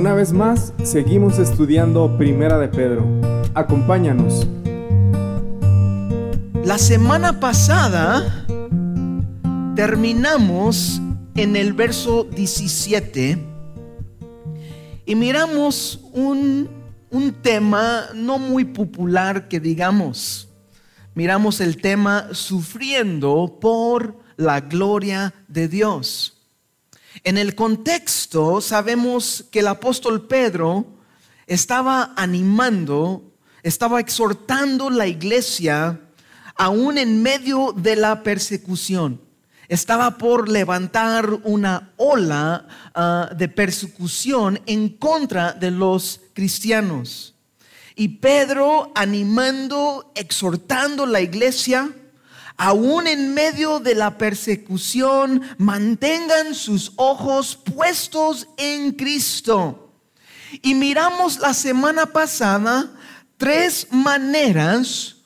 Una vez más, seguimos estudiando Primera de Pedro. Acompáñanos. La semana pasada terminamos en el verso 17 y miramos un, un tema no muy popular que digamos. Miramos el tema sufriendo por la gloria de Dios. En el contexto sabemos que el apóstol Pedro estaba animando, estaba exhortando la iglesia aún en medio de la persecución. Estaba por levantar una ola uh, de persecución en contra de los cristianos. Y Pedro animando, exhortando la iglesia, aún en medio de la persecución, mantengan sus ojos puestos en Cristo. Y miramos la semana pasada tres maneras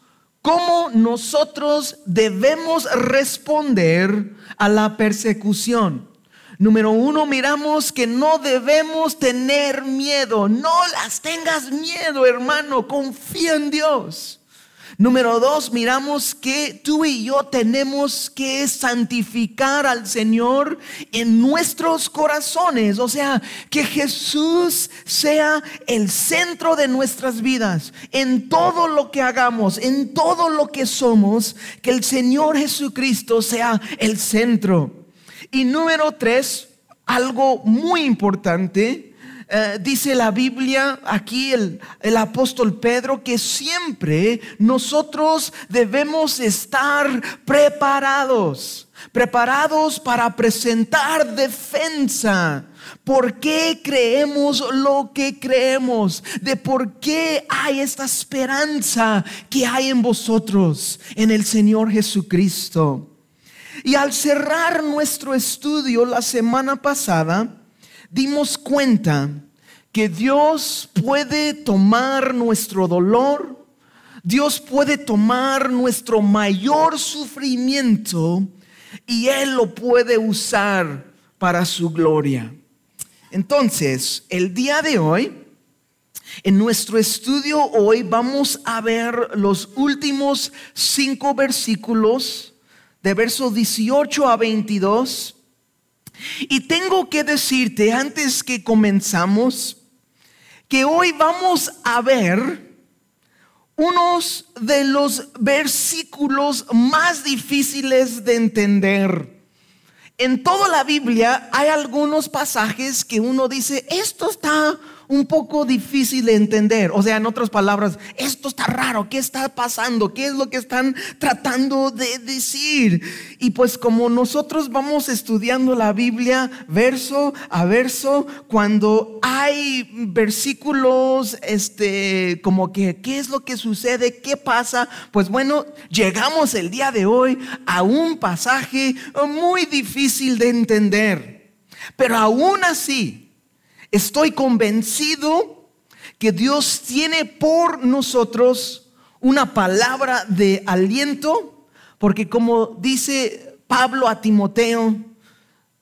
cómo nosotros debemos responder a la persecución. Número uno, miramos que no debemos tener miedo. No las tengas miedo, hermano. Confía en Dios. Número dos, miramos que tú y yo tenemos que santificar al Señor en nuestros corazones. O sea, que Jesús sea el centro de nuestras vidas. En todo lo que hagamos, en todo lo que somos, que el Señor Jesucristo sea el centro. Y número tres, algo muy importante eh, dice la Biblia, aquí el, el apóstol Pedro, que siempre nosotros debemos estar preparados, preparados para presentar defensa. ¿Por qué creemos lo que creemos? De por qué hay esta esperanza que hay en vosotros, en el Señor Jesucristo. Y al cerrar nuestro estudio la semana pasada, dimos cuenta que Dios puede tomar nuestro dolor, Dios puede tomar nuestro mayor sufrimiento y Él lo puede usar para su gloria. Entonces, el día de hoy, en nuestro estudio hoy vamos a ver los últimos cinco versículos de versos 18 a 22 y tengo que decirte antes que comenzamos que hoy vamos a ver unos de los versículos más difíciles de entender. En toda la Biblia hay algunos pasajes que uno dice, esto está un poco difícil de entender. O sea, en otras palabras, esto está raro, ¿qué está pasando? ¿Qué es lo que están tratando de decir? Y pues como nosotros vamos estudiando la Biblia verso a verso, cuando hay versículos, este, como que, ¿qué es lo que sucede? ¿Qué pasa? Pues bueno, llegamos el día de hoy a un pasaje muy difícil de entender. Pero aún así, Estoy convencido que Dios tiene por nosotros una palabra de aliento, porque como dice Pablo a Timoteo,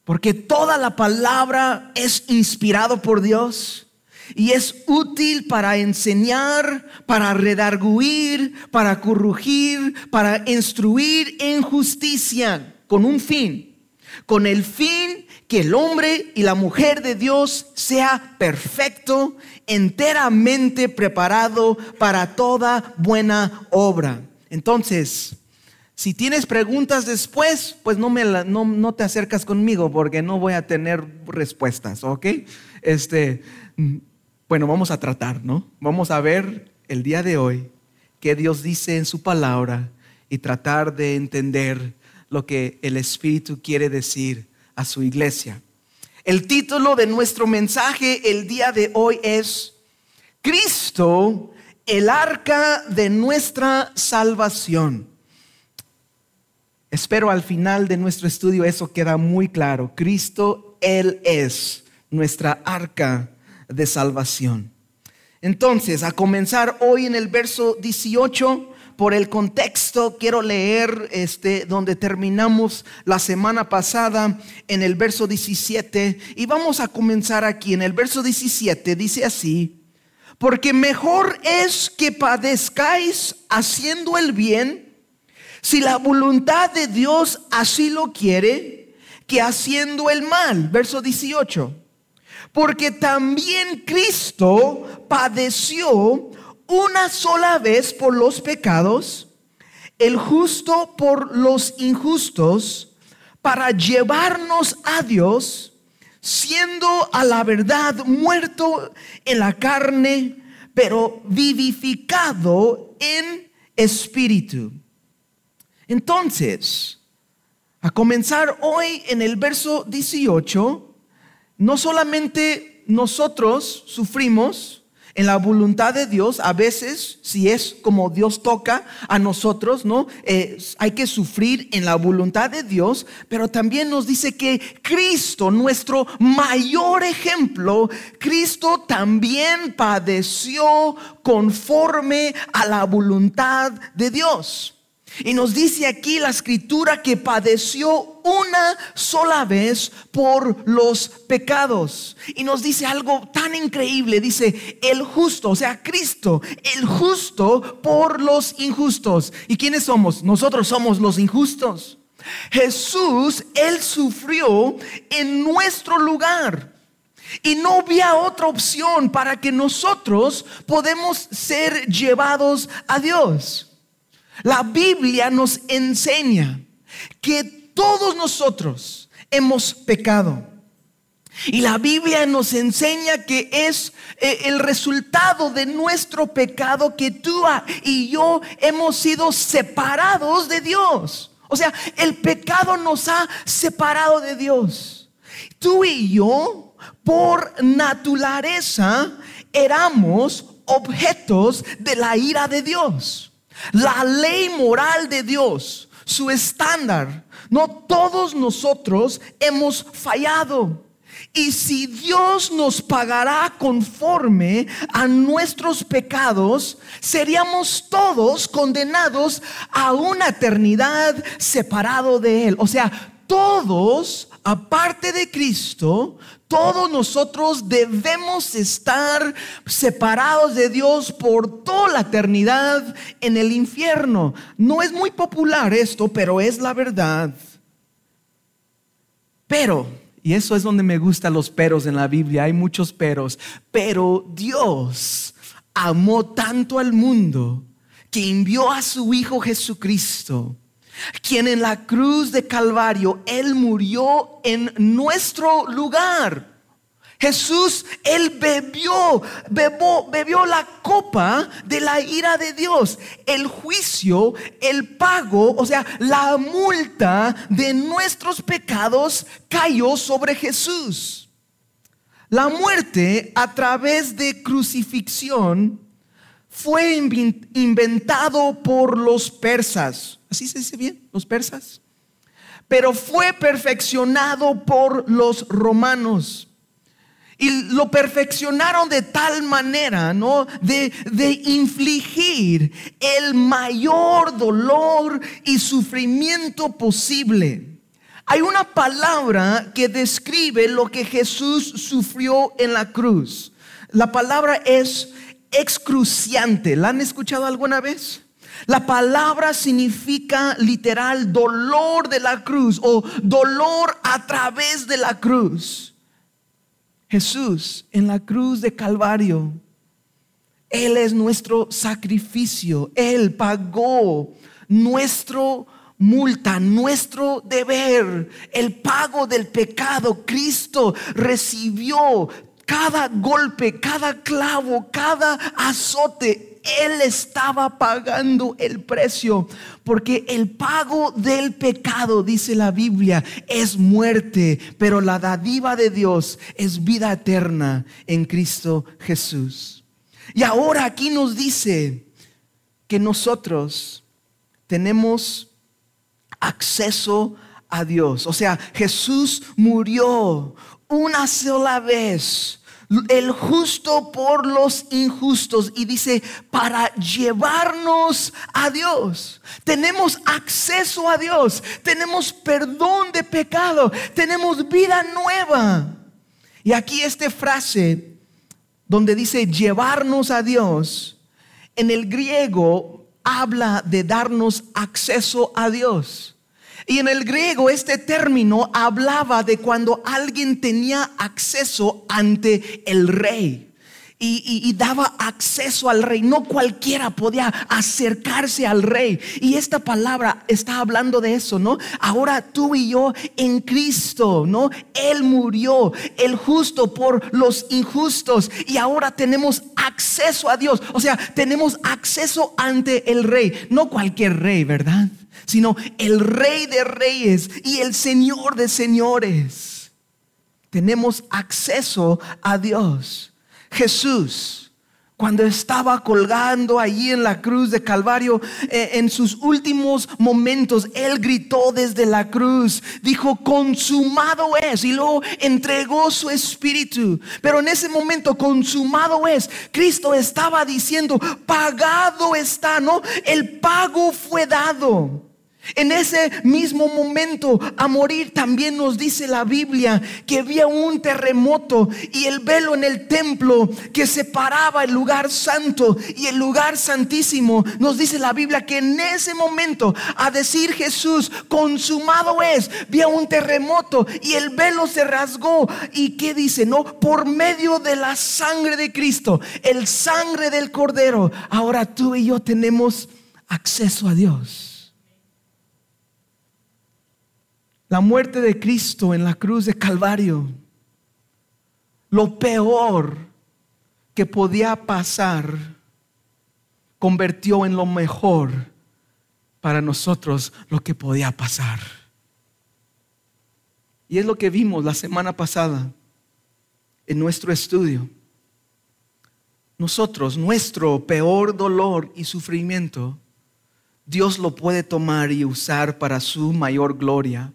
porque toda la palabra es inspirado por Dios y es útil para enseñar, para redarguir, para corregir, para instruir en justicia, con un fin, con el fin que el hombre y la mujer de Dios sea perfecto, enteramente preparado para toda buena obra. Entonces, si tienes preguntas después, pues no, me no, te acercas conmigo porque no voy a tener respuestas, ¿ok? Este, bueno, vamos a tratar, ¿no? Vamos a ver el día de hoy qué Dios dice en su palabra y tratar de entender lo que el Espíritu quiere decir a su iglesia. El título de nuestro mensaje el día de hoy es Cristo, el arca de nuestra salvación. Espero al final de nuestro estudio eso queda muy claro. Cristo, Él es nuestra arca de salvación. Entonces, a comenzar hoy en el verso 18, por el contexto, quiero leer este, donde terminamos la semana pasada en el verso 17 y vamos a comenzar aquí. En el verso 17 dice así, porque mejor es que padezcáis haciendo el bien, si la voluntad de Dios así lo quiere, que haciendo el mal. Verso 18. Porque también Cristo padeció una sola vez por los pecados, el justo por los injustos, para llevarnos a Dios, siendo a la verdad muerto en la carne, pero vivificado en espíritu. Entonces, a comenzar hoy en el verso 18, no solamente nosotros sufrimos, en la voluntad de Dios, a veces, si es como Dios toca a nosotros, ¿no? Eh, hay que sufrir en la voluntad de Dios, pero también nos dice que Cristo, nuestro mayor ejemplo, Cristo también padeció conforme a la voluntad de Dios. Y nos dice aquí la escritura que padeció una sola vez por los pecados. Y nos dice algo tan increíble. Dice, el justo, o sea, Cristo, el justo por los injustos. ¿Y quiénes somos? Nosotros somos los injustos. Jesús, Él sufrió en nuestro lugar. Y no había otra opción para que nosotros podemos ser llevados a Dios. La Biblia nos enseña que todos nosotros hemos pecado. Y la Biblia nos enseña que es eh, el resultado de nuestro pecado que tú y yo hemos sido separados de Dios. O sea, el pecado nos ha separado de Dios. Tú y yo, por naturaleza, éramos objetos de la ira de Dios. La ley moral de Dios, su estándar. No todos nosotros hemos fallado. Y si Dios nos pagará conforme a nuestros pecados, seríamos todos condenados a una eternidad separado de Él. O sea, todos, aparte de Cristo, todos nosotros debemos estar separados de Dios por toda la eternidad en el infierno. No es muy popular esto, pero es la verdad. Pero, y eso es donde me gustan los peros en la Biblia, hay muchos peros, pero Dios amó tanto al mundo que envió a su Hijo Jesucristo quien en la cruz de Calvario, Él murió en nuestro lugar. Jesús, Él bebió, bebió, bebió la copa de la ira de Dios. El juicio, el pago, o sea, la multa de nuestros pecados cayó sobre Jesús. La muerte a través de crucifixión fue inventado por los persas. ¿Así se dice bien? Los persas. Pero fue perfeccionado por los romanos. Y lo perfeccionaron de tal manera, ¿no? De, de infligir el mayor dolor y sufrimiento posible. Hay una palabra que describe lo que Jesús sufrió en la cruz. La palabra es excruciante. ¿La han escuchado alguna vez? La palabra significa literal dolor de la cruz o dolor a través de la cruz. Jesús en la cruz de Calvario, Él es nuestro sacrificio. Él pagó nuestro multa, nuestro deber, el pago del pecado. Cristo recibió cada golpe, cada clavo, cada azote, Él estaba pagando el precio. Porque el pago del pecado, dice la Biblia, es muerte, pero la dadiva de Dios es vida eterna en Cristo Jesús. Y ahora aquí nos dice que nosotros tenemos acceso a Dios. O sea, Jesús murió una sola vez el justo por los injustos y dice, para llevarnos a Dios. Tenemos acceso a Dios, tenemos perdón de pecado, tenemos vida nueva. Y aquí esta frase donde dice llevarnos a Dios, en el griego habla de darnos acceso a Dios. Y en el griego este término hablaba de cuando alguien tenía acceso ante el rey. Y, daba acceso al rey. No cualquiera podía acercarse al rey. Y esta palabra está hablando de eso, ¿no? Ahora tú y yo en Cristo, ¿no? Él murió, el justo por los injustos. Y ahora tenemos acceso a Dios. O sea, tenemos acceso ante el rey. No cualquier rey, ¿verdad? sino el rey de reyes y el señor de señores. Tenemos acceso a Dios. Jesús cuando estaba colgando allí en la cruz de Calvario, eh, en sus últimos momentos, Él gritó desde la cruz, dijo, consumado es, y luego entregó su espíritu. Pero en ese momento, consumado es, Cristo estaba diciendo, pagado está, ¿no? El pago fue dado. En ese mismo momento a morir también nos dice la Biblia que había un terremoto y el velo en el templo que separaba el lugar santo y el lugar santísimo. Nos dice la Biblia que en ese momento a decir Jesús consumado es, había un terremoto y el velo se rasgó. ¿Y qué dice? No, por medio de la sangre de Cristo, el sangre del cordero, ahora tú y yo tenemos acceso a Dios. La muerte de Cristo en la cruz de Calvario, lo peor que podía pasar, convirtió en lo mejor para nosotros lo que podía pasar. Y es lo que vimos la semana pasada en nuestro estudio. Nosotros, nuestro peor dolor y sufrimiento, Dios lo puede tomar y usar para su mayor gloria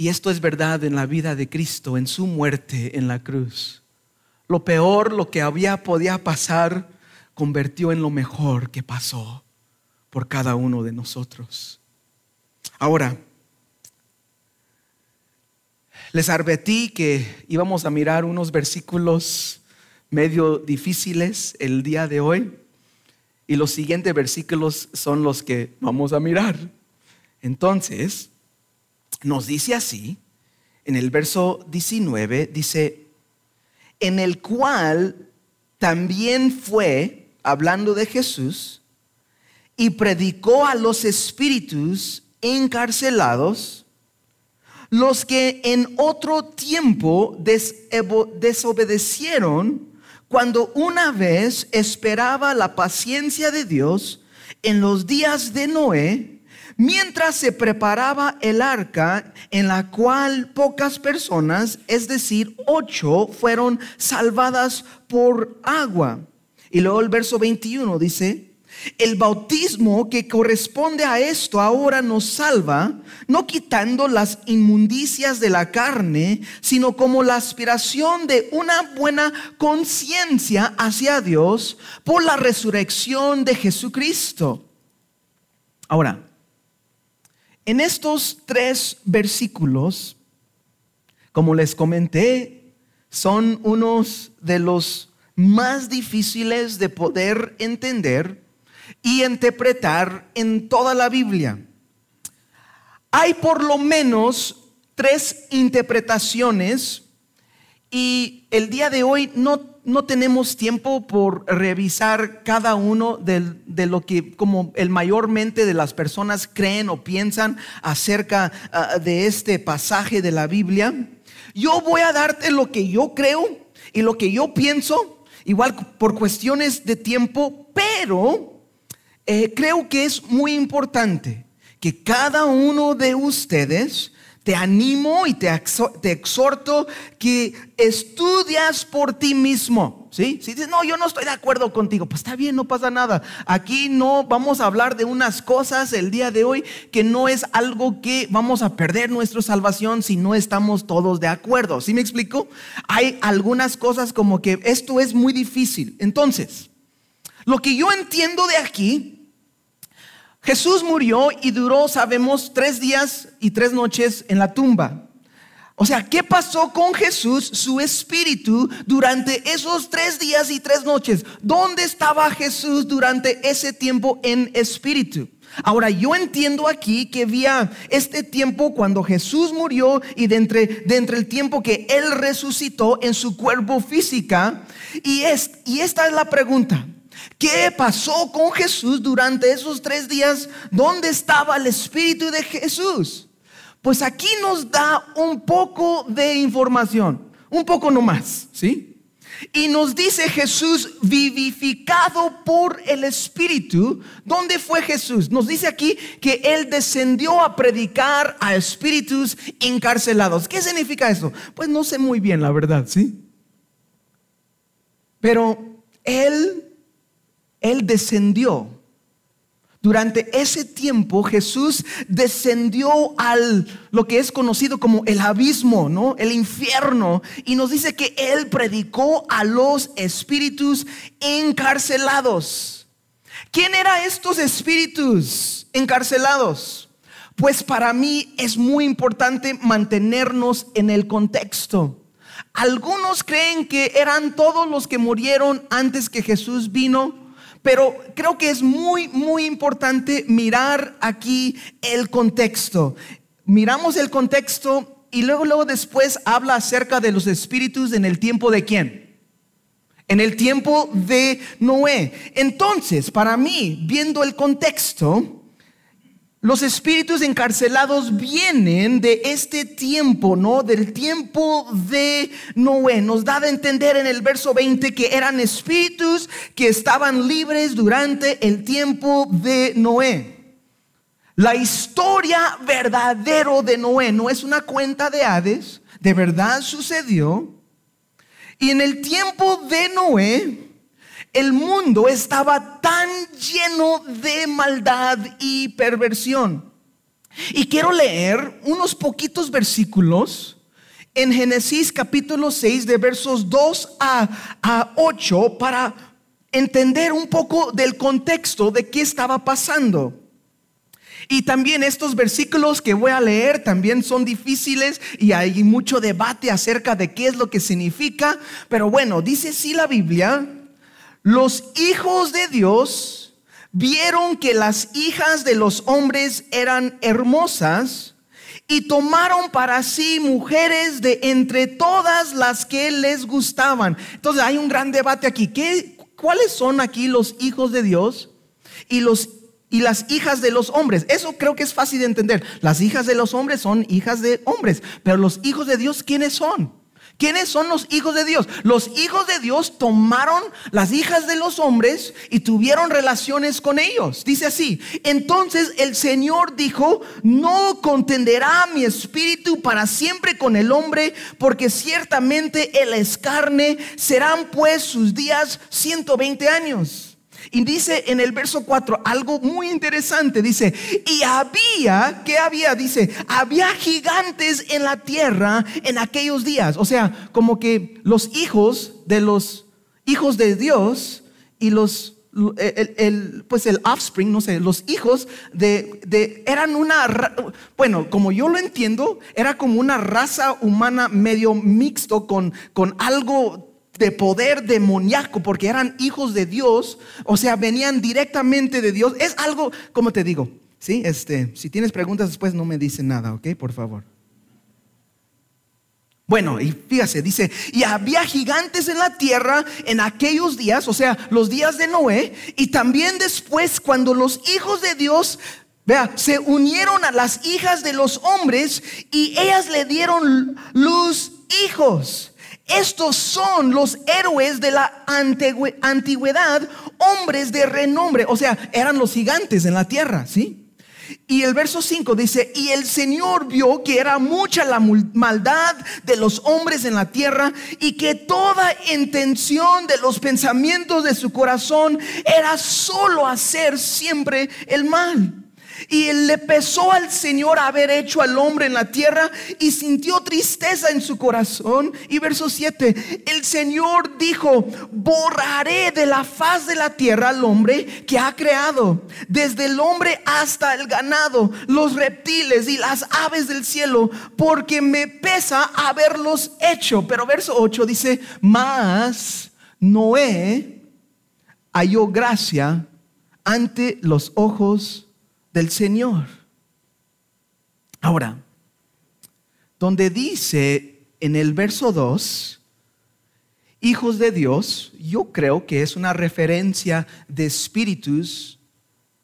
y esto es verdad en la vida de Cristo, en su muerte en la cruz. Lo peor, lo que había podía pasar, convirtió en lo mejor que pasó por cada uno de nosotros. Ahora, les advertí que íbamos a mirar unos versículos medio difíciles el día de hoy y los siguientes versículos son los que vamos a mirar. Entonces, nos dice así, en el verso 19, dice, en el cual también fue, hablando de Jesús, y predicó a los espíritus encarcelados, los que en otro tiempo desobedecieron cuando una vez esperaba la paciencia de Dios en los días de Noé, mientras se preparaba el arca en la cual pocas personas, es decir, ocho, fueron salvadas por agua. Y luego el verso 21 dice, el bautismo que corresponde a esto ahora nos salva, no quitando las inmundicias de la carne, sino como la aspiración de una buena conciencia hacia Dios por la resurrección de Jesucristo. Ahora, en estos tres versículos, como les comenté, son unos de los más difíciles de poder entender y interpretar en toda la Biblia. Hay por lo menos tres interpretaciones y el día de hoy no no tenemos tiempo por revisar cada uno de, lo que como el mayormente de las personas creen o piensan acerca ah, de este pasaje de la Biblia. Yo voy a darte lo que yo creo y lo que yo pienso, igual por cuestiones de tiempo, pero eh, creo que es muy importante que cada uno de ustedes te animo y te, exhorto que estudias por ti mismo. ¿sí? Si dices, no, yo no estoy de acuerdo contigo, pues está bien, no pasa nada. Aquí no vamos a hablar de unas cosas el día de hoy que no es algo que vamos a perder nuestra salvación si no estamos todos de acuerdo. ¿Sí me explico? Hay algunas cosas como que esto es muy difícil. Entonces, lo que yo entiendo de aquí Jesús murió y duró, sabemos, tres días y tres noches en la tumba. O sea, ¿qué pasó con Jesús, su espíritu, durante esos tres días y tres noches? ¿Dónde estaba Jesús durante ese tiempo en espíritu? Ahora, yo entiendo aquí que había este tiempo cuando Jesús murió y de entre, el tiempo que Él resucitó en su cuerpo física. Y, es, y esta es la pregunta. ¿Qué pasó con Jesús durante esos tres días? ¿Dónde estaba el Espíritu de Jesús? Pues aquí nos da un poco de información, un poco nomás, ¿sí? Y nos dice Jesús vivificado por el Espíritu. ¿Dónde fue Jesús? Nos dice aquí que Él descendió a predicar a espíritus encarcelados. ¿Qué significa eso? Pues no sé muy bien, la verdad, ¿sí? Pero Él él descendió. Durante ese tiempo Jesús descendió al lo que es conocido como el abismo, ¿no? El infierno y nos dice que él predicó a los espíritus encarcelados. ¿Quién eran estos espíritus encarcelados? Pues para mí es muy importante mantenernos en el contexto. Algunos creen que eran todos los que murieron antes que Jesús vino pero creo que es muy, muy importante mirar aquí el contexto. Miramos el contexto y luego, luego después habla acerca de los espíritus en el tiempo de quién. En el tiempo de Noé. Entonces, para mí, viendo el contexto, los espíritus encarcelados vienen de este tiempo, ¿no? Del tiempo de Noé. Nos da de entender en el verso 20 que eran espíritus que estaban libres durante el tiempo de Noé. La historia verdadero de Noé no es una cuenta de Hades, de verdad sucedió. Y en el tiempo de Noé, el mundo estaba tan lleno de maldad y perversión. Y quiero leer unos poquitos versículos en Génesis capítulo 6 de versos 2 a, 8 para entender un poco del contexto de qué estaba pasando. Y también estos versículos que voy a leer también son difíciles y hay mucho debate acerca de qué es lo que significa. Pero bueno, dice sí la Biblia los hijos de Dios vieron que las hijas de los hombres eran hermosas y tomaron para sí mujeres de entre todas las que les gustaban. Entonces hay un gran debate aquí. ¿Qué, ¿Cuáles son aquí los hijos de Dios y los y las hijas de los hombres. Eso creo que es fácil de entender. Las hijas de los hombres son hijas de hombres, pero los hijos de Dios, ¿quiénes son? ¿Quiénes son los hijos de Dios? Los hijos de Dios tomaron las hijas de los hombres y tuvieron relaciones con ellos. Dice así, entonces el Señor dijo, no contenderá mi espíritu para siempre con el hombre, porque ciertamente él es carne, serán pues sus días 120 años. Y dice en el verso 4 algo muy interesante. Dice, y había, ¿qué había? Dice, había gigantes en la tierra en aquellos días. O sea, como que los hijos de los hijos de Dios y los, el, pues el offspring, no sé, los hijos de, de, eran una, bueno, como yo lo entiendo, era como una raza humana medio mixto con, con algo de poder demoníaco, porque eran hijos de Dios, o sea, venían directamente de Dios. Es algo, como te digo, ¿sí? Este, si tienes preguntas después no me dicen nada, ¿ok? Por favor. Bueno, y fíjase, dice, y había gigantes en la tierra en aquellos días, o sea, los días de Noé, y también después cuando los hijos de Dios, vea, se unieron a las hijas de los hombres y ellas le dieron luz hijos. Estos son los héroes de la antigüedad, hombres de renombre. O sea, eran los gigantes en la tierra, ¿sí? Y el verso 5 dice, y el Señor vio que era mucha la maldad de los hombres en la tierra y que toda intención de los pensamientos de su corazón era solo hacer siempre el mal. Y le pesó al Señor haber hecho al hombre en la tierra y sintió tristeza en su corazón. Y verso 7, el Señor dijo, borraré de la faz de la tierra al hombre que ha creado, desde el hombre hasta el ganado, los reptiles y las aves del cielo, porque me pesa haberlos hecho. Pero verso 8 dice, más Noé halló gracia ante los ojos del Señor. Ahora, donde dice en el verso 2, hijos de Dios, yo creo que es una referencia de espíritus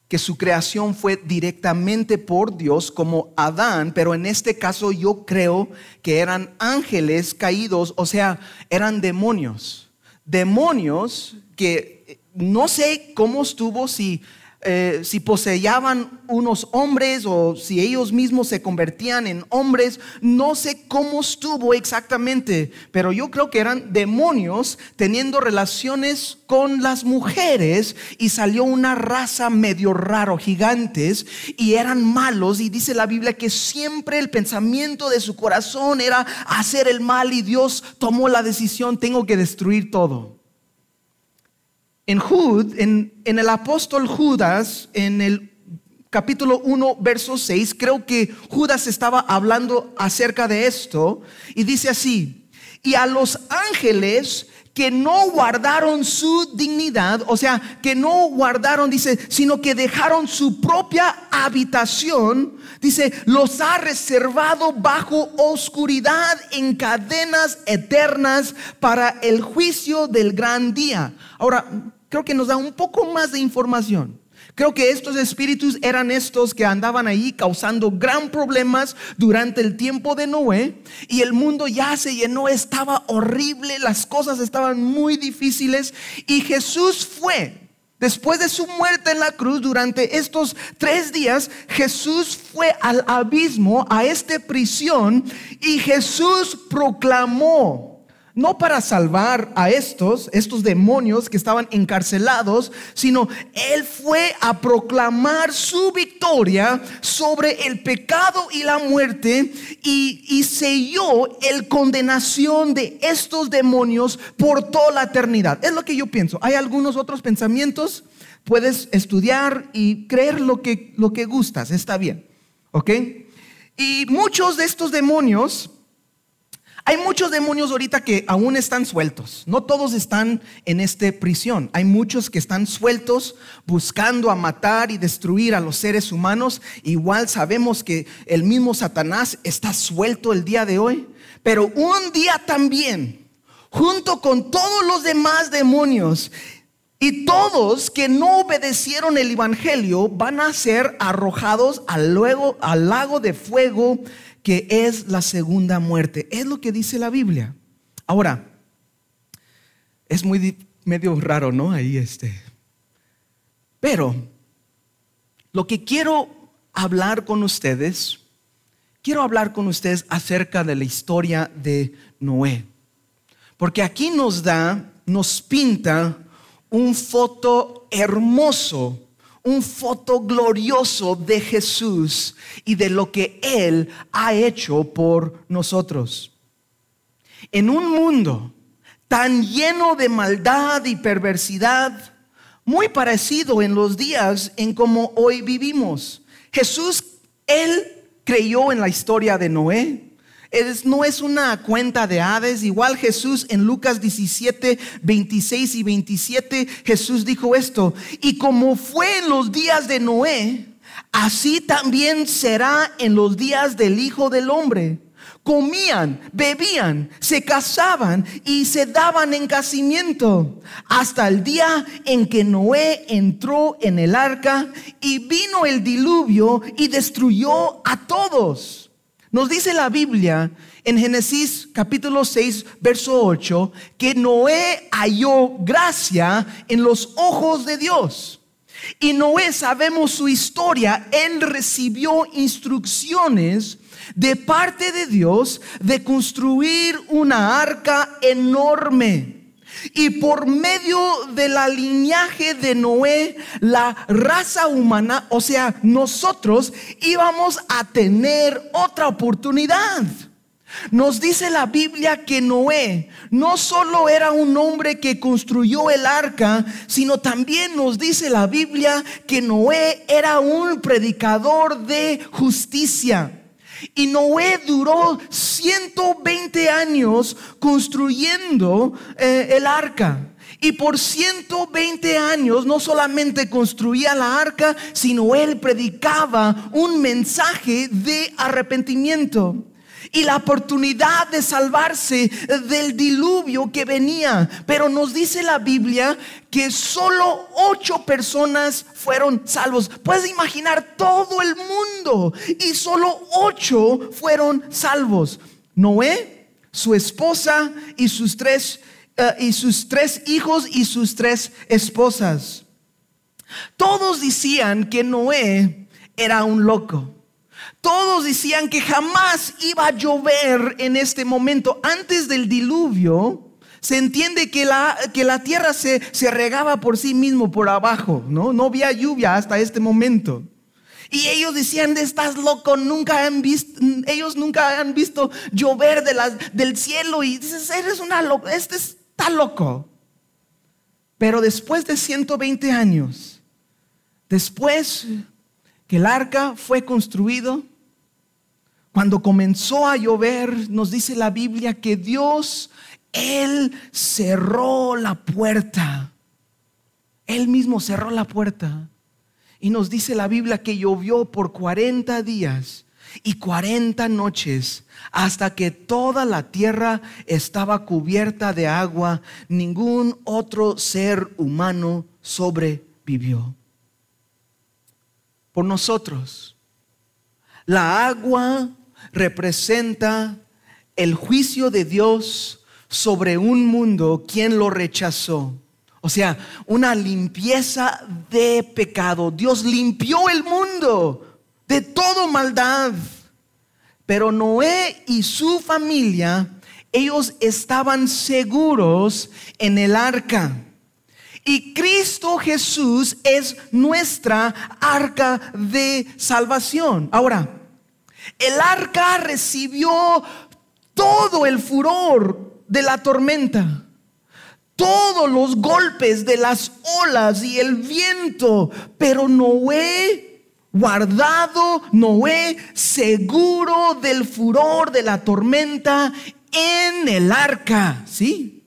que su creación fue directamente por Dios como Adán, pero en este caso yo creo que eran ángeles caídos, o sea, eran demonios. Demonios que no sé cómo estuvo, si eh, si poseían unos hombres o si ellos mismos se convertían en hombres. No sé cómo estuvo exactamente, pero yo creo que eran demonios teniendo relaciones con las mujeres y salió una raza medio raro, gigantes, y eran malos. Y dice la Biblia que siempre el pensamiento de su corazón era hacer el mal y Dios tomó la decisión, tengo que destruir todo. En Jud, en, el apóstol Judas, en el capítulo 1, verso 6, creo que Judas estaba hablando acerca de esto y dice así, y a los ángeles que no guardaron su dignidad, o sea, que no guardaron, dice, sino que dejaron su propia habitación, dice, los ha reservado bajo oscuridad en cadenas eternas para el juicio del gran día. Ahora, creo que nos da un poco más de información. Creo que estos espíritus eran estos que andaban ahí causando gran problemas durante el tiempo de Noé y el mundo ya se llenó, estaba horrible, las cosas estaban muy difíciles y Jesús fue. Después de su muerte en la cruz, durante estos tres días, Jesús fue al abismo, a esta prisión, y Jesús proclamó no para salvar a estos, estos demonios que estaban encarcelados, sino Él fue a proclamar su victoria sobre el pecado y la muerte y, y selló el condenación de estos demonios por toda la eternidad. Es lo que yo pienso. Hay algunos otros pensamientos, puedes estudiar y creer lo que, lo que gustas, está bien. ¿Ok? Y muchos de estos demonios hay muchos demonios ahorita que aún están sueltos. No todos están en esta prisión. Hay muchos que están sueltos buscando a matar y destruir a los seres humanos. Igual sabemos que el mismo Satanás está suelto el día de hoy. Pero un día también, junto con todos los demás demonios, y todos que no obedecieron el Evangelio van a ser arrojados al, luego, al lago de fuego que es la segunda muerte. Es lo que dice la Biblia. Ahora, es muy medio raro, ¿no? Ahí este. Pero lo que quiero hablar con ustedes, quiero hablar con ustedes acerca de la historia de Noé. Porque aquí nos da, nos pinta un foto hermoso un foto glorioso de Jesús y de lo que Él ha hecho por nosotros. En un mundo tan lleno de maldad y perversidad, muy parecido en los días en como hoy vivimos. Jesús, Él creyó en la historia de Noé, no es una cuenta de aves. Igual Jesús en Lucas 17, 26 y 27, Jesús dijo esto. Y como fue en los días de Noé, así también será en los días del Hijo del Hombre. Comían, bebían, se casaban y se daban en casamiento hasta el día en que Noé entró en el arca y vino el diluvio y destruyó a todos. Nos dice la Biblia en Génesis capítulo 6, verso 8, que Noé halló gracia en los ojos de Dios. Y Noé, sabemos su historia, él recibió instrucciones de parte de Dios de construir una arca enorme. Y por medio de la linaje de Noé, la raza humana, o sea, nosotros íbamos a tener otra oportunidad. Nos dice la Biblia que Noé no solo era un hombre que construyó el arca, sino también nos dice la Biblia que Noé era un predicador de justicia. Y Noé duró 120 años construyendo eh, el arca. Y por 120 años no solamente construía la arca, sino él predicaba un mensaje de arrepentimiento y la oportunidad de salvarse del diluvio que venía. Pero nos dice la Biblia que solo ocho personas fueron salvos. Puedes imaginar todo el mundo y solo ocho fueron salvos. Noé, su esposa y sus tres eh, y sus tres hijos y sus tres esposas. Todos decían que Noé era un loco. Todos decían que jamás iba a llover en este momento. Antes del diluvio, se entiende que la, que la tierra se, se regaba por sí mismo por abajo, ¿no? No había lluvia hasta este momento. Y ellos decían, estás loco, nunca han visto, ellos nunca han visto llover de del cielo. Y dices, eres una loca, este está loco. Pero después de 120 años, después que el arca fue construido, cuando comenzó a llover, nos dice la Biblia que Dios, Él cerró la puerta. Él mismo cerró la puerta. Y nos dice la Biblia que llovió por 40 días y 40 noches hasta que toda la tierra estaba cubierta de agua. Ningún otro ser humano sobrevivió. Por nosotros, la agua representa el juicio de Dios sobre un mundo quien lo rechazó. O sea, una limpieza de pecado. Dios limpió el mundo de toda maldad. Pero Noé y su familia, ellos estaban seguros en el arca. Y Cristo Jesús es nuestra arca de salvación. Ahora, el arca recibió todo el furor de la tormenta, todos los golpes de las olas y el viento, pero Noé guardado, Noé seguro del furor de la tormenta en el arca, ¿sí?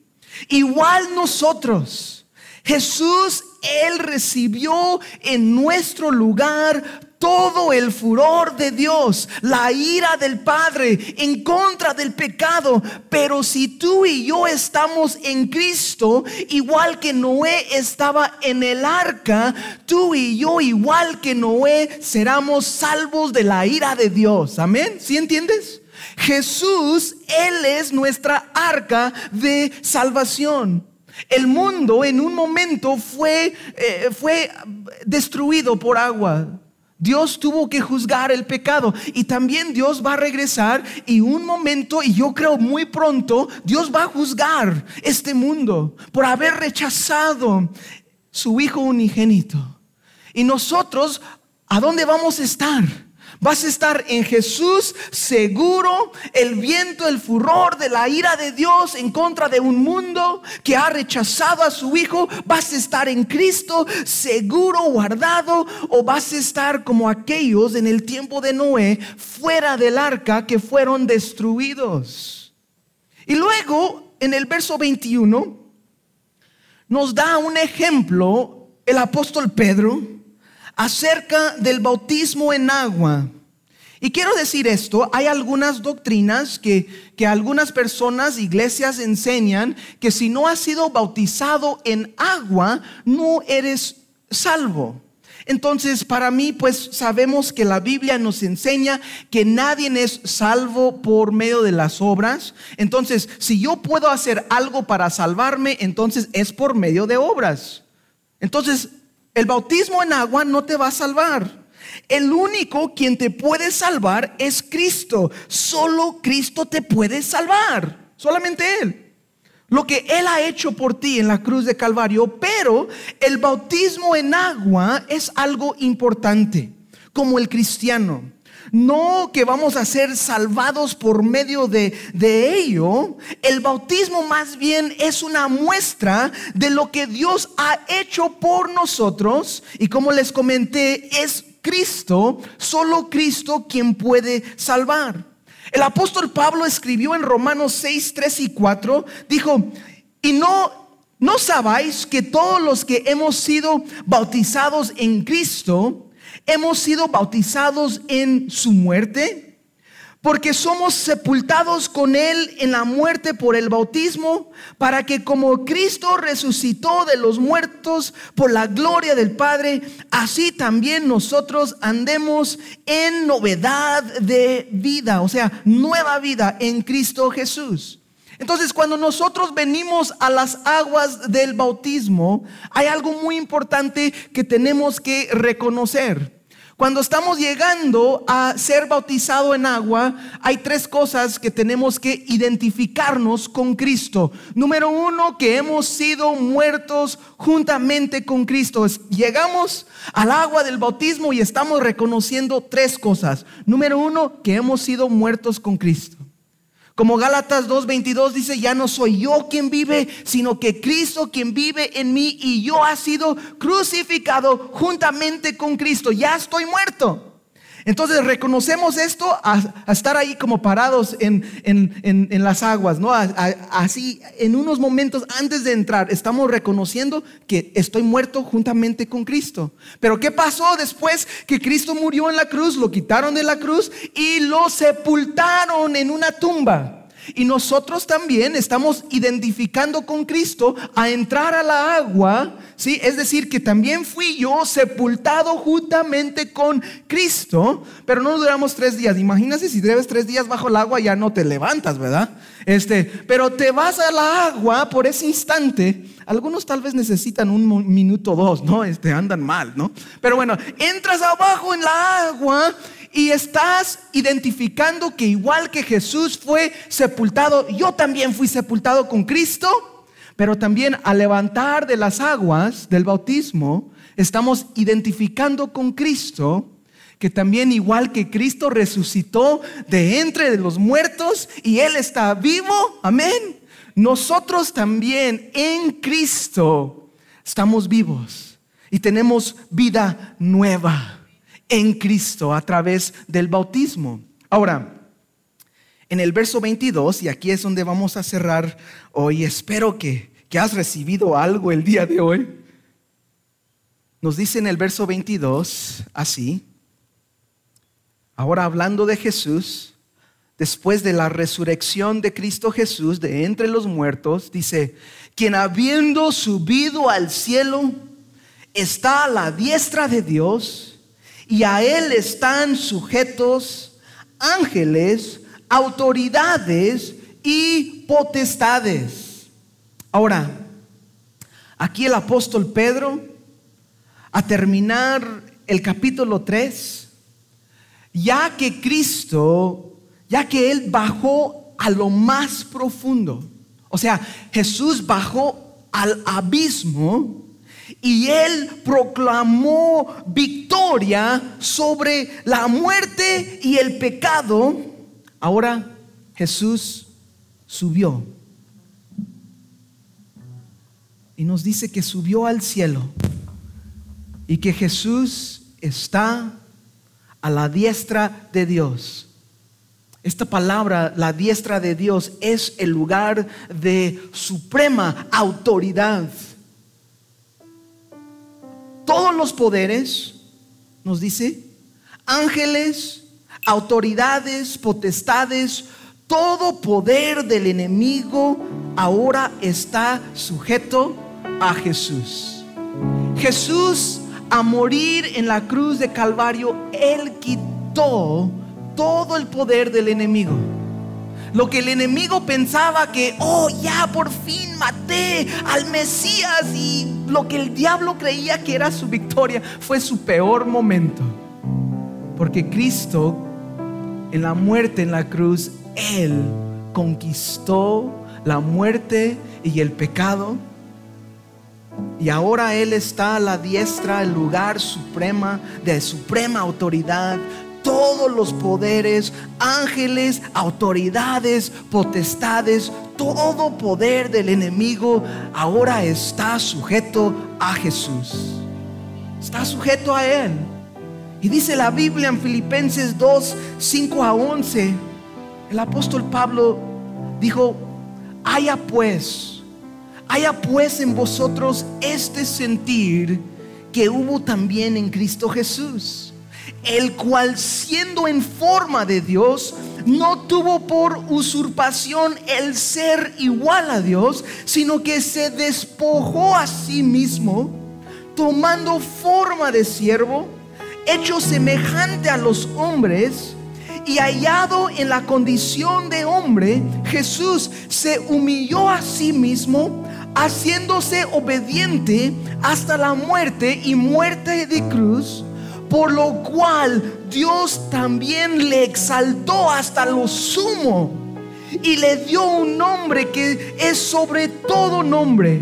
Igual nosotros, Jesús, Él recibió en nuestro lugar todo el furor de Dios, la ira del Padre en contra del pecado. Pero si tú y yo estamos en Cristo, igual que Noé estaba en el arca, tú y yo, igual que Noé, seremos salvos de la ira de Dios. Amén. ¿Sí entiendes? Jesús, Él es nuestra arca de salvación. El mundo en un momento fue, eh, fue destruido por agua. Dios tuvo que juzgar el pecado y también Dios va a regresar y un momento, y yo creo muy pronto, Dios va a juzgar este mundo por haber rechazado su Hijo unigénito. Y nosotros, ¿a dónde vamos a estar? Vas a estar en Jesús seguro, el viento, el furor de la ira de Dios en contra de un mundo que ha rechazado a su Hijo. Vas a estar en Cristo seguro, guardado, o vas a estar como aquellos en el tiempo de Noé fuera del arca que fueron destruidos. Y luego, en el verso 21, nos da un ejemplo el apóstol Pedro acerca del bautismo en agua. Y quiero decir esto, hay algunas doctrinas que, que algunas personas, iglesias enseñan que si no has sido bautizado en agua, no eres salvo. Entonces, para mí, pues sabemos que la Biblia nos enseña que nadie es salvo por medio de las obras. Entonces, si yo puedo hacer algo para salvarme, entonces es por medio de obras. Entonces, El bautismo en agua no te va a salvar. El único quien te puede salvar es Cristo. Solo Cristo te puede salvar. Solamente Él. Lo que Él ha hecho por ti en la cruz de Calvario. Pero el bautismo en agua es algo importante. Como el cristiano. No que vamos a ser salvados por medio de, de, ello. El bautismo más bien es una muestra de lo que Dios ha hecho por nosotros. Y como les comenté, es Cristo, solo Cristo quien puede salvar. El apóstol Pablo escribió en Romanos 6, 3 y 4, dijo, y no, no sabáis que todos los que hemos sido bautizados en Cristo, hemos sido bautizados en su muerte porque somos sepultados con Él en la muerte por el bautismo, para que como Cristo resucitó de los muertos por la gloria del Padre, así también nosotros andemos en novedad de vida, o sea, nueva vida en Cristo Jesús. Entonces, cuando nosotros venimos a las aguas del bautismo, hay algo muy importante que tenemos que reconocer. Cuando estamos llegando a ser bautizado en agua, hay tres cosas que tenemos que identificarnos con Cristo. Número uno, que hemos sido muertos juntamente con Cristo. Llegamos al agua del bautismo y estamos reconociendo tres cosas. Número uno, que hemos sido muertos con Cristo. Como Gálatas 2:22 dice, ya no soy yo quien vive, sino que Cristo quien vive en mí y yo ha sido crucificado juntamente con Cristo. Ya estoy muerto. Entonces reconocemos esto a, estar ahí como parados en, las aguas, ¿no? así, en unos momentos antes de entrar, estamos reconociendo que estoy muerto juntamente con Cristo. Pero ¿qué pasó después que Cristo murió en la cruz? Lo quitaron de la cruz y lo sepultaron en una tumba. Y nosotros también estamos identificando con Cristo a entrar a la agua, ¿sí? Es decir, que también fui yo sepultado juntamente con Cristo, pero no duramos tres días. Imagínate si debes tres días bajo el agua, ya no te levantas, ¿verdad? Este, pero te vas a la agua por ese instante. Algunos tal vez necesitan un minuto o dos, ¿no? Este, andan mal, ¿no? Pero bueno, entras abajo en la agua y estás identificando que igual que Jesús fue sepultado, yo también fui sepultado con Cristo, pero también al levantar de las aguas del bautismo, estamos identificando con Cristo que también igual que Cristo resucitó de entre los muertos y Él está vivo, amén. Nosotros también en Cristo estamos vivos y tenemos vida nueva en Cristo a través del bautismo. Ahora, en el verso 22, y aquí es donde vamos a cerrar hoy, espero que, que has recibido algo el día de hoy. Nos dice en el verso 22 así, ahora hablando de Jesús, después de la resurrección de Cristo Jesús de entre los muertos, dice, quien habiendo subido al cielo, está a la diestra de Dios y a él están sujetos ángeles, autoridades y potestades. Ahora, aquí el apóstol Pedro, a terminar el capítulo 3, ya que Cristo, ya que Él bajó a lo más profundo, o sea, Jesús bajó al abismo, y él proclamó victoria sobre la muerte y el pecado. Ahora Jesús subió. Y nos dice que subió al cielo y que Jesús está a la diestra de Dios. Esta palabra, la diestra de Dios, es el lugar de suprema autoridad todos los poderes, nos dice, ángeles, autoridades, potestades, todo poder del enemigo ahora está sujeto a Jesús. Jesús a morir en la cruz de Calvario, Él quitó todo el poder del enemigo. Lo que el enemigo pensaba que, oh, ya por fin maté al Mesías y lo que el diablo creía que era su victoria fue su peor momento. Porque Cristo en la muerte en la cruz, Él conquistó la muerte y el pecado. Y ahora Él está a la diestra, el lugar suprema, de suprema autoridad. Todos los poderes, ángeles, autoridades, potestades, todo poder del enemigo ahora está sujeto a Jesús. Está sujeto a Él. Y dice la Biblia en Filipenses 2, 5 a 11, el apóstol Pablo dijo, haya pues, haya pues en vosotros este sentir que hubo también en Cristo Jesús, el cual siendo en forma de Dios, no tuvo por usurpación el ser igual a Dios, sino que se despojó a sí mismo, tomando forma de siervo hecho semejante a los hombres y hallado en la condición de hombre, Jesús se humilló a sí mismo, haciéndose obediente hasta la muerte y muerte de cruz, por lo cual Dios también le exaltó hasta lo sumo y le dio un nombre que es sobre todo nombre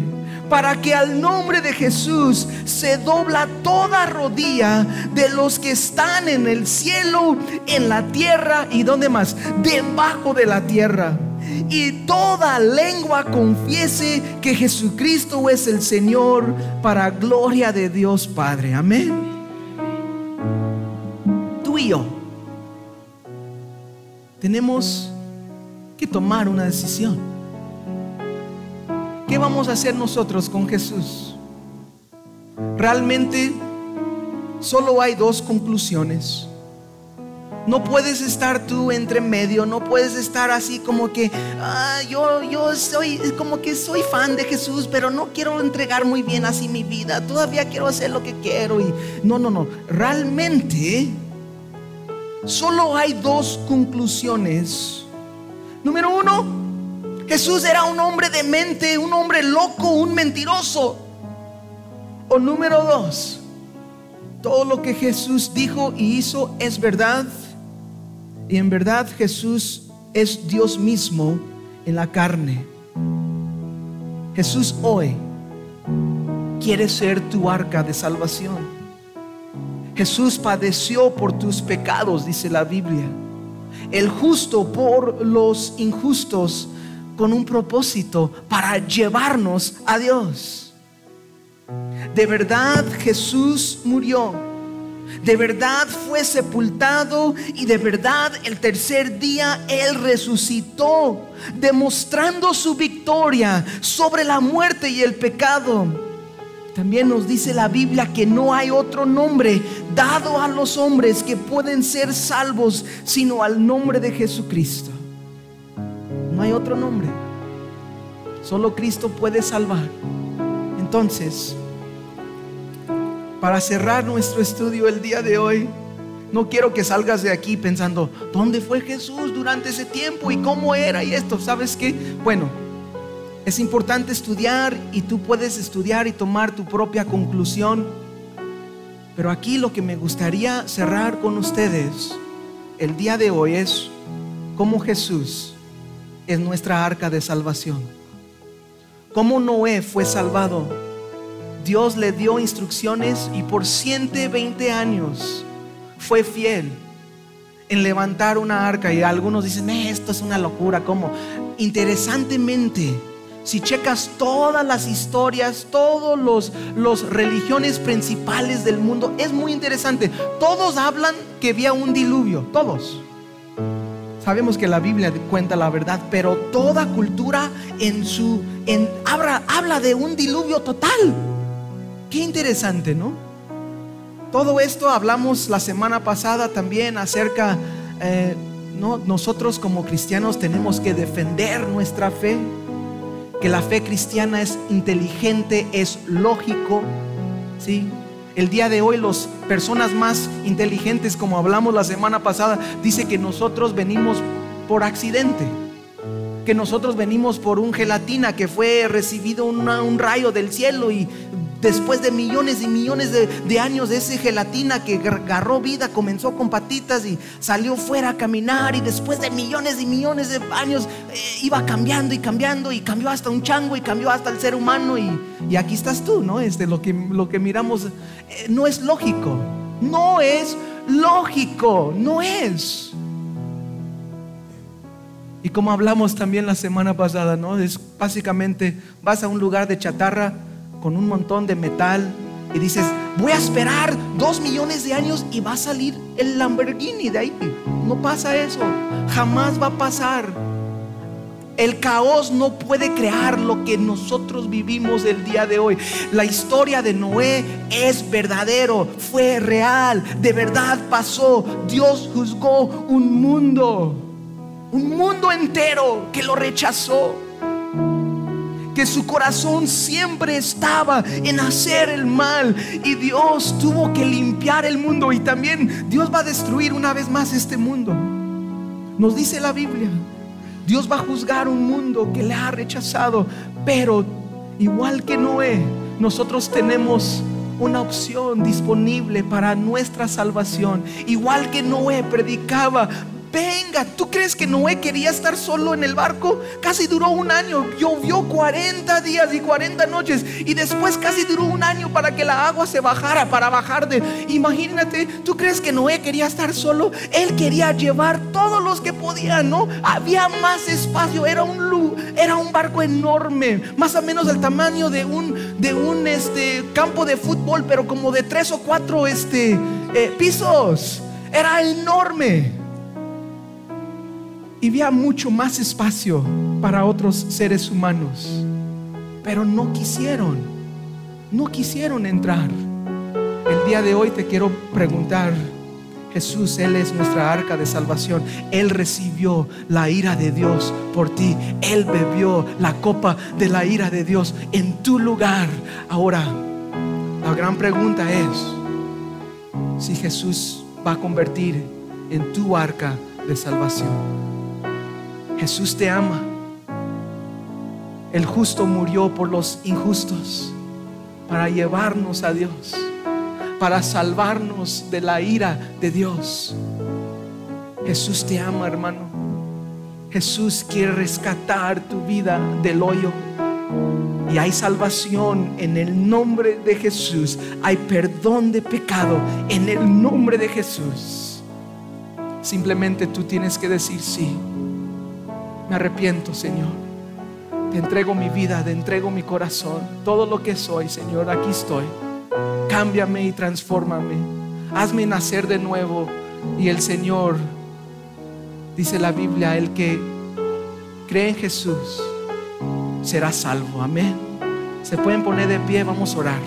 para que al nombre de Jesús se dobla toda rodilla de los que están en el cielo, en la tierra y donde más, debajo de la tierra. Y toda lengua confiese que Jesucristo es el Señor para gloria de Dios Padre. Amén. Tenemos que tomar una decisión. ¿Qué vamos a hacer nosotros con Jesús? Realmente solo hay dos conclusiones. No puedes estar tú entre medio, no puedes estar así como que ah, yo, yo soy como que soy fan de Jesús, pero no quiero entregar muy bien así mi vida. Todavía quiero hacer lo que quiero y no, no, no. Realmente solo hay dos conclusiones. Número uno, Jesús era un hombre de mente, un hombre loco, un mentiroso. O número dos, todo lo que Jesús dijo y hizo es verdad. Y en verdad Jesús es Dios mismo en la carne. Jesús hoy quiere ser tu arca de salvación. Jesús padeció por tus pecados, dice la Biblia. El justo por los injustos con un propósito para llevarnos a Dios. De verdad Jesús murió. De verdad fue sepultado y de verdad el tercer día Él resucitó, demostrando su victoria sobre la muerte y el pecado. También nos dice la Biblia que no hay otro nombre dado a los hombres que pueden ser salvos sino al nombre de Jesucristo. No hay otro nombre. Solo Cristo puede salvar. Entonces, para cerrar nuestro estudio el día de hoy, no quiero que salgas de aquí pensando, ¿dónde fue Jesús durante ese tiempo y cómo era y esto? ¿Sabes qué? Bueno, es importante estudiar y tú puedes estudiar y tomar tu propia conclusión. Pero aquí lo que me gustaría cerrar con ustedes el día de hoy es cómo Jesús es nuestra arca de salvación. Como Noé fue salvado, Dios le dio instrucciones y por 120 años fue fiel en levantar una arca. Y algunos dicen, eh, esto es una locura. ¿Cómo? Interesantemente, si checas todas las historias, todas los, los religiones principales del mundo, es muy interesante. Todos hablan que había un diluvio, todos. Sabemos que la Biblia cuenta la verdad, pero toda cultura en su en, habla, habla de un diluvio total. Qué interesante, ¿no? Todo esto hablamos la semana pasada también acerca, eh, ¿no? nosotros como cristianos tenemos que defender nuestra fe, que la fe cristiana es inteligente, es lógico, ¿sí? El día de hoy las personas más inteligentes, como hablamos la semana pasada, dice que nosotros venimos por accidente. que nosotros venimos por un gelatina que fue recibido un rayo del cielo y después de millones y millones de, años de ese gelatina que agarró vida, comenzó con patitas y salió fuera a caminar y después de millones y millones de años eh, iba cambiando y cambiando y cambió hasta un chango y cambió hasta el ser humano y, aquí estás tú, ¿no? Este, lo, que, lo que miramos eh, no es lógico, no es lógico, no es. Y como hablamos también la semana pasada, ¿no? Es básicamente vas a un lugar de chatarra con un montón de metal y dices, voy a esperar dos millones de años y va a salir el Lamborghini de ahí. No pasa eso, jamás va a pasar. El caos no puede crear lo que nosotros vivimos el día de hoy. La historia de Noé es verdadero, fue real, de verdad pasó. Dios juzgó un mundo, un mundo entero que lo rechazó que su corazón siempre estaba en hacer el mal y Dios tuvo que limpiar el mundo y también Dios va a destruir una vez más este mundo. Nos dice la Biblia, Dios va a juzgar un mundo que le ha rechazado, pero igual que Noé, nosotros tenemos una opción disponible para nuestra salvación. Igual que Noé predicaba, venga, ¿tú crees que Noé quería estar solo en el barco? Casi duró un año, llovió 40 días y 40 noches y después casi duró un año para que la agua se bajara, para bajar de... Imagínate, ¿tú crees que Noé quería estar solo? Él quería llevar todos los que podía, ¿no? Había más espacio, era un, era un barco enorme, más o menos el tamaño de un, de un este, campo de fútbol, pero como de tres o cuatro este, eh, pisos. Era enorme y había mucho más espacio para otros seres humanos. Pero no quisieron, no quisieron entrar. El día de hoy te quiero preguntar, Jesús, Él es nuestra arca de salvación. Él recibió la ira de Dios por ti. Él bebió la copa de la ira de Dios en tu lugar. Ahora, la gran pregunta es si Jesús va a convertir en tu arca de salvación. Jesús te ama. El justo murió por los injustos para llevarnos a Dios, para salvarnos de la ira de Dios. Jesús te ama, hermano. Jesús quiere rescatar tu vida del hoyo. Y hay salvación en el nombre de Jesús. Hay perdón de pecado en el nombre de Jesús. Simplemente tú tienes que decir sí. Me arrepiento, Señor. Te entrego mi vida, te entrego mi corazón, todo lo que soy, Señor, aquí estoy. Cámbiame y transfórmame. Hazme nacer de nuevo. Y el Señor, dice la Biblia, el que cree en Jesús será salvo. Amén. Se pueden poner de pie, vamos a orar.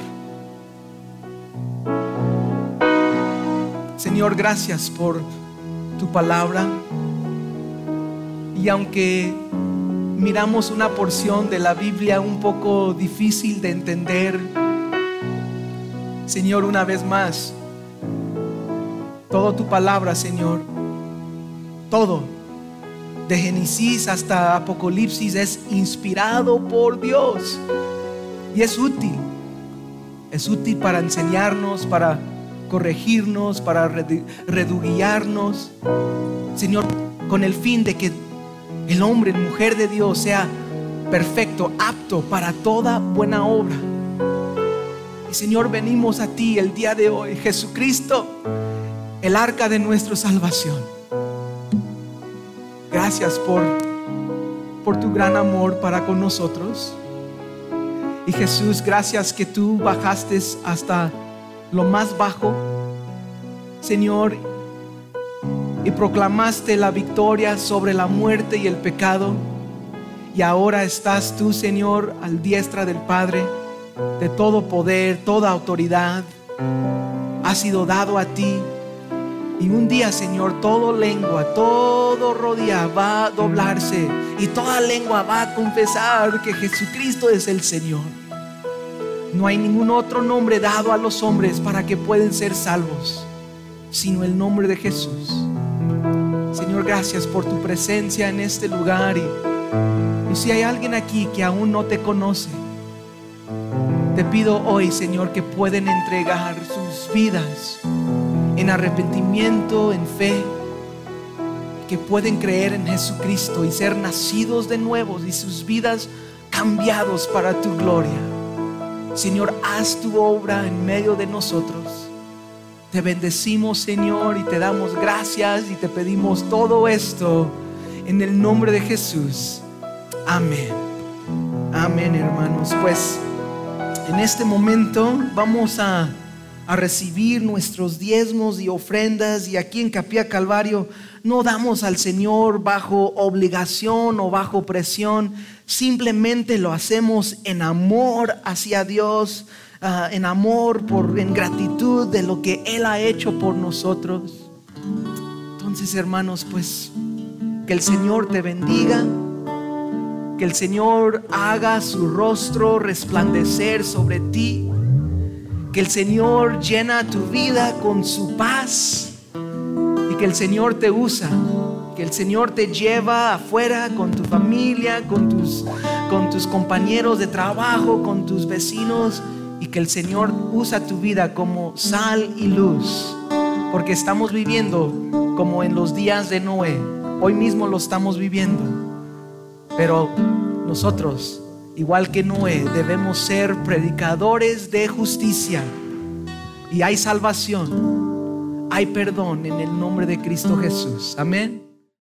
Señor, gracias por tu palabra. Y aunque miramos una porción de la Biblia un poco difícil de entender, Señor, una vez más, toda tu palabra, Señor, todo, de Génesis hasta Apocalipsis, es inspirado por Dios y es útil. Es útil para enseñarnos, para corregirnos, para reduguiarnos, Señor, con el fin de que el hombre, la mujer de Dios sea perfecto, apto para toda buena obra. Y Señor, venimos a ti el día de hoy, Jesucristo, el arca de nuestra salvación. Gracias por, por tu gran amor para con nosotros. Y Jesús, gracias que tú bajaste hasta lo más bajo. Señor, y proclamaste la victoria sobre la muerte y el pecado. Y ahora estás tú, Señor, al diestra del Padre, de todo poder, toda autoridad. Ha sido dado a ti. Y un día, Señor, toda lengua, todo rodilla va a doblarse y toda lengua va a confesar que Jesucristo es el Señor. No hay ningún otro nombre dado a los hombres para que puedan ser salvos, sino el nombre de Jesús. Señor, gracias por tu presencia en este lugar y si hay alguien aquí que aún no te conoce, te pido hoy, Señor, que pueden entregar sus vidas en arrepentimiento, en fe, que pueden creer en Jesucristo y ser nacidos de nuevo y sus vidas cambiados para tu gloria. Señor, haz tu obra en medio de nosotros. Te bendecimos, Señor, y te damos gracias y te pedimos todo esto en el nombre de Jesús. Amén. Amén, hermanos. Pues en este momento vamos a, a recibir nuestros diezmos y ofrendas y aquí en Capilla Calvario no damos al Señor bajo obligación o bajo presión, simplemente lo hacemos en amor hacia Dios, uh, en amor, por, en gratitud de lo que Él ha hecho por nosotros. Entonces, hermanos, pues que el Señor te bendiga, que el Señor haga su rostro resplandecer sobre ti, que el Señor llena tu vida con su paz que el Señor te usa, que el Señor te lleva afuera con tu familia, con tus, con tus compañeros de trabajo, con tus vecinos, y que el Señor usa tu vida como sal y luz, porque estamos viviendo como en los días de Noé, hoy mismo lo estamos viviendo, pero nosotros, igual que Noé, debemos ser predicadores de justicia, y hay salvación hay perdón en el nombre de Cristo Jesús. Amén.